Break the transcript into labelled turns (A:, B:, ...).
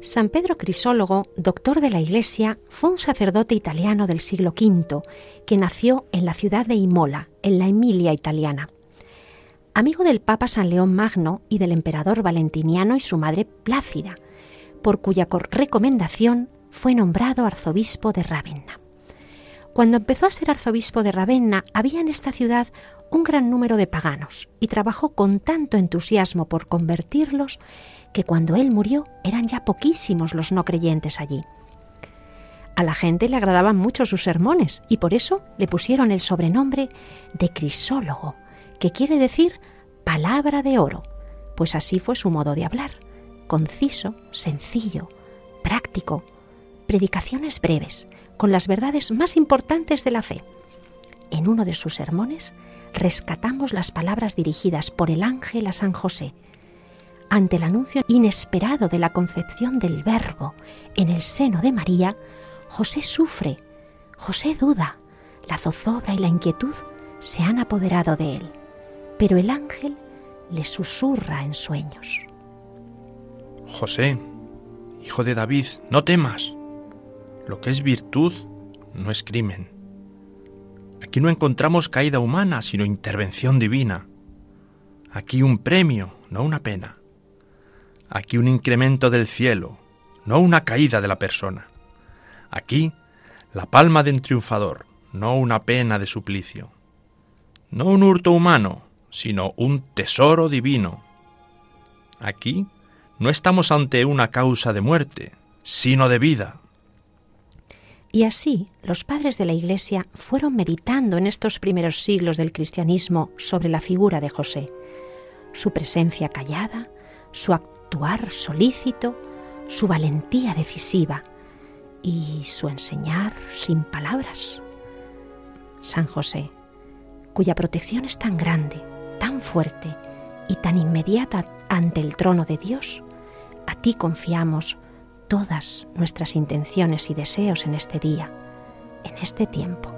A: San Pedro Crisólogo, doctor de la Iglesia, fue un sacerdote italiano del siglo V que nació en la ciudad de Imola, en la Emilia italiana. Amigo del Papa San León Magno y del emperador Valentiniano y su madre Plácida, por cuya recomendación fue nombrado arzobispo de Ravenna. Cuando empezó a ser arzobispo de Ravenna, había en esta ciudad un gran número de paganos y trabajó con tanto entusiasmo por convertirlos que cuando él murió eran ya poquísimos los no creyentes allí. A la gente le agradaban mucho sus sermones y por eso le pusieron el sobrenombre de Crisólogo, que quiere decir palabra de oro, pues así fue su modo de hablar, conciso, sencillo, práctico, predicaciones breves, con las verdades más importantes de la fe. En uno de sus sermones rescatamos las palabras dirigidas por el ángel a San José, ante el anuncio inesperado de la concepción del Verbo en el seno de María, José sufre, José duda, la zozobra y la inquietud se han apoderado de él, pero el ángel le susurra en sueños.
B: José, hijo de David, no temas. Lo que es virtud no es crimen. Aquí no encontramos caída humana, sino intervención divina. Aquí un premio, no una pena. Aquí un incremento del cielo, no una caída de la persona. Aquí la palma de un triunfador, no una pena de suplicio. No un hurto humano, sino un tesoro divino. Aquí no estamos ante una causa de muerte, sino de vida.
A: Y así los padres de la Iglesia fueron meditando en estos primeros siglos del cristianismo sobre la figura de José, su presencia callada, su actuar solícito, su valentía decisiva y su enseñar sin palabras. San José, cuya protección es tan grande, tan fuerte y tan inmediata ante el trono de Dios, a ti confiamos todas nuestras intenciones y deseos en este día, en este tiempo.